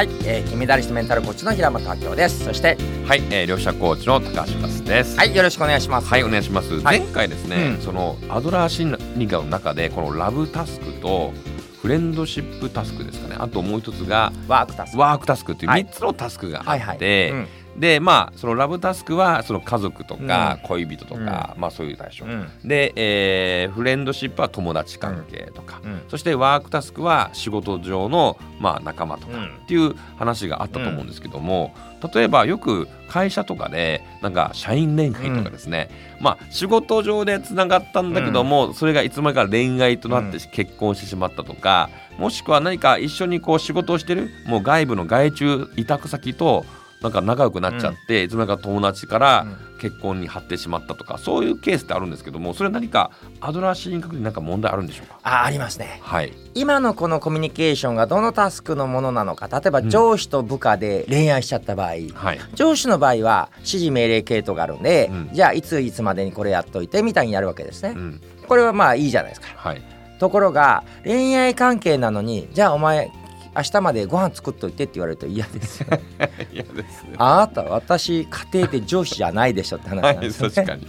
はい、えー、金メダリストメンタルコーチの平本明夫です。そしてはい、えー、両者コーチの高橋勝です。はいよろしくお願いします。はいお願いします、はい。前回ですね、うん。そのアドラー心理学の中でこのラブタスクとフレンドシップタスクですかね。あともう一つがワークタスク。ワークタスクっていうはい。3つのタスクがあはいはい。って、うんでまあそのラブタスクはその家族とかう恋人とか、まあそういう対象、うん。で、えーフレンドシップは友達関係とか、うん。そしてワークタスクは仕事上の、まあ、仲間とかうん。っていう話があったと思うんですけども、例えばよく会社とかでなんか社員恋愛とかですね、まあ仕事上でつながったんだけども、それがいつの間にか恋愛となって結婚してしまったとか、もしくは何か一緒にこう仕事をしてるもう外部の外注委託先となんか仲良くなっちゃって、いつの間にか友達から結婚に発展しまったとかそういうケースってあるんですけどもそれ何かアドラー心理学に何か問題あるんでしょうか？あありますね。はい。今のこのコミュニケーションがどのタスクのものなのか例えばうん。上司と部下で恋愛しちゃった場合、はい。上司の場合は指示命令系統があるんで、うん。じゃあいついつまでにこれやっといてみたいにやるわけですね、うん。これはまあいいじゃないですか。はい。ところが恋愛関係なのにじゃあお前明日までご飯作っといてって言われると嫌ですよ。嫌ですね。あなた私家庭で上司じゃないでしょって話はいなんですよね、確かに。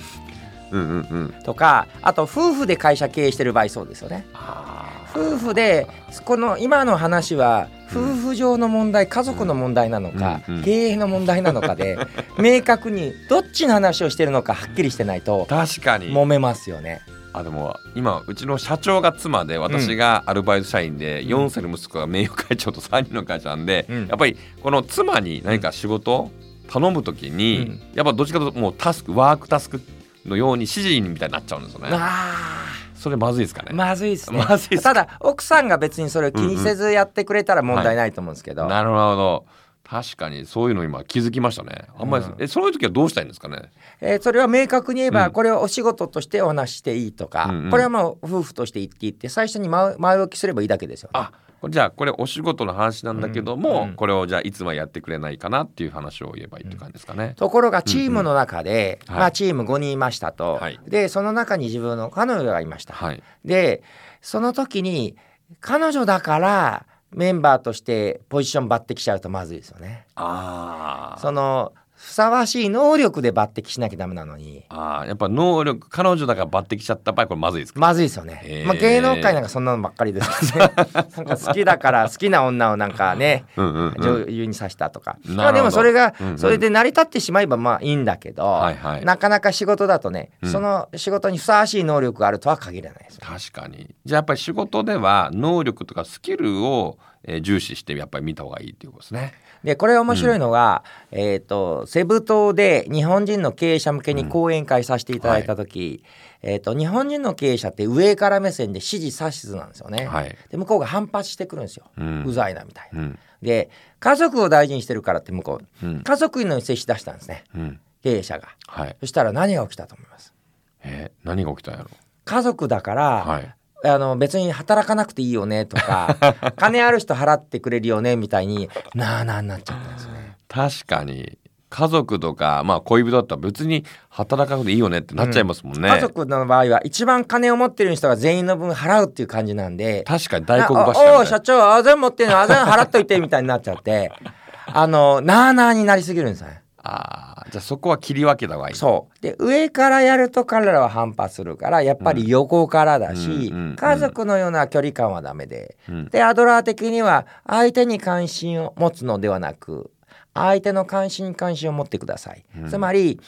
うんうんうん。とかあと夫婦で会社経営してる場合そうですよね。あ夫婦でこの今の話は夫婦上の問題家族の問題なのか、うんうん。経営の問題なのかで 明確にどっちの話をしてるのかはっきりしてないと確かに。揉めますよね。あでも今うちの社長が妻で私がアルバイト社員で4歳の息子が名誉会長と3人の会社なんで、うん。やっぱりこの妻に何か仕事を頼むときに、うん。やっぱどっちかというともうタスクワークタスクのように指示みたいになっちゃうんですよね。あそれまずいですかね。ーまずいですね。まずいただ奥さんが別にそれを気にせずやってくれたら問題ないと思うんですけど、なるほど確かにそういうの今気づきましたね。あんまり、うんえそういう時はどうしたらいいんですかね？えーそれは明確に言えば、うんこれをお仕事としてお話ししていいとか、うんうんこれはまあ夫婦として言っていって最初に前前置きすればいいだけですよ、ね。あじゃあこれお仕事の話なんだけども、うんうんこれをじゃあいつまでやってくれないかなっていう話を言えばいいって感じですかね？ところがチームの中で、うんまあ、チーム5人いましたと、はいでその中に自分の彼女がいました、はい。でその時に彼女だからメンバーとしてポジション抜擢しちゃうとまずいですよね。あーそのふさわしい能力で抜擢しなきゃダメなのに。あーやっぱ能力彼女だから抜擢しちゃった場合これまずいですか？まずいですよね、まあ、芸能界なんかそんなのばっかりです なんか好きだから好きな女をなんかね うん女優にさしたとか、まあでもそれがうんうん。それで成り立ってしまえばまあいいんだけど、はいはい。なかなか仕事だとね、うん。その仕事にふさわしい能力があるとは限らないです。確かに。じゃあやっぱり仕事では能力とかスキルを、えー重視してやっぱり見た方がいいっていうことですね。でこれ面白いのが、えっ、とセブ島で日本人の経営者向けに講演会させていただいた時、えっ、と日本人の経営者って上から目線で指示指図なんですよね。はい。で向こうが反発してくるんですよ。うんうざいなみたいな。うんで家族を大事にしてるからって向こううん家族の接し出したんですねうん経営者が。はい。そしたら何が起きたと思います？えー何が起きたんやろ？家族だから、はい。あの別に働かなくていいよねとか 金ある人払ってくれるよねみたいになあなあになっちゃったんですね。確かに家族とかまあ恋人だったら別に働かなくていいよねってなっちゃいますもんね。家族の場合は一番金を持ってる人が全員の分払うっていう感じなんで確かに大黒柱みたいお社長あ全部持ってるのあ全部払っといてみたいになっちゃってあのなあなあになりすぎるんですよね。ああじゃあそこは切り分けた方がいい。そう。で上からやると彼らは反発するからやっぱり横からだし、うんうんうん。家族のような距離感はダメで、うん。でアドラー的には相手に関心を持つのではなく相手の関心に関心を持ってください、うん。つまり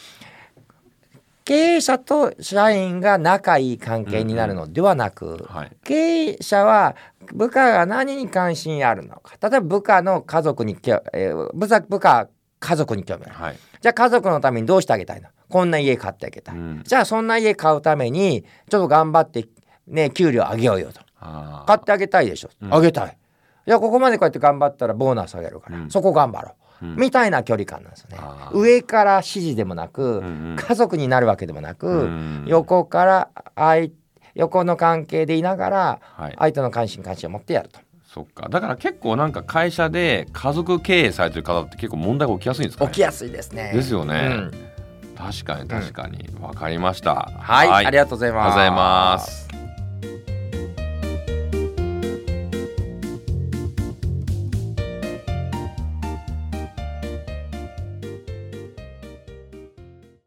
経営者と社員が仲いい関係になるのではなく、はい。経営者は部下が何に関心あるのか。例えば部下の家族にえー部下部下は家族に興味ある。はい。じゃあ家族のためにどうしてあげたいの？こんな家買ってあげたい、うん。じゃあそんな家買うためにちょっと頑張ってね給料上げようよと。あ買ってあげたいでしょ、うん。あげたい。いやここまでこうやって頑張ったらボーナスあげるから、うん。そこ頑張ろう、うん。みたいな距離感なんですよね。上から指示でもなく、うんうん。家族になるわけでもなく、うん。横から相横の関係でいながらはい。相手の関心関心を持ってやるとそっか。だから結構なんか会社で家族経営されてる方って結構問題が起きやすいんですか、ね、起きやすいですね。ですよね。うん。確かに確かに、わかりました。はい、ありがとうございます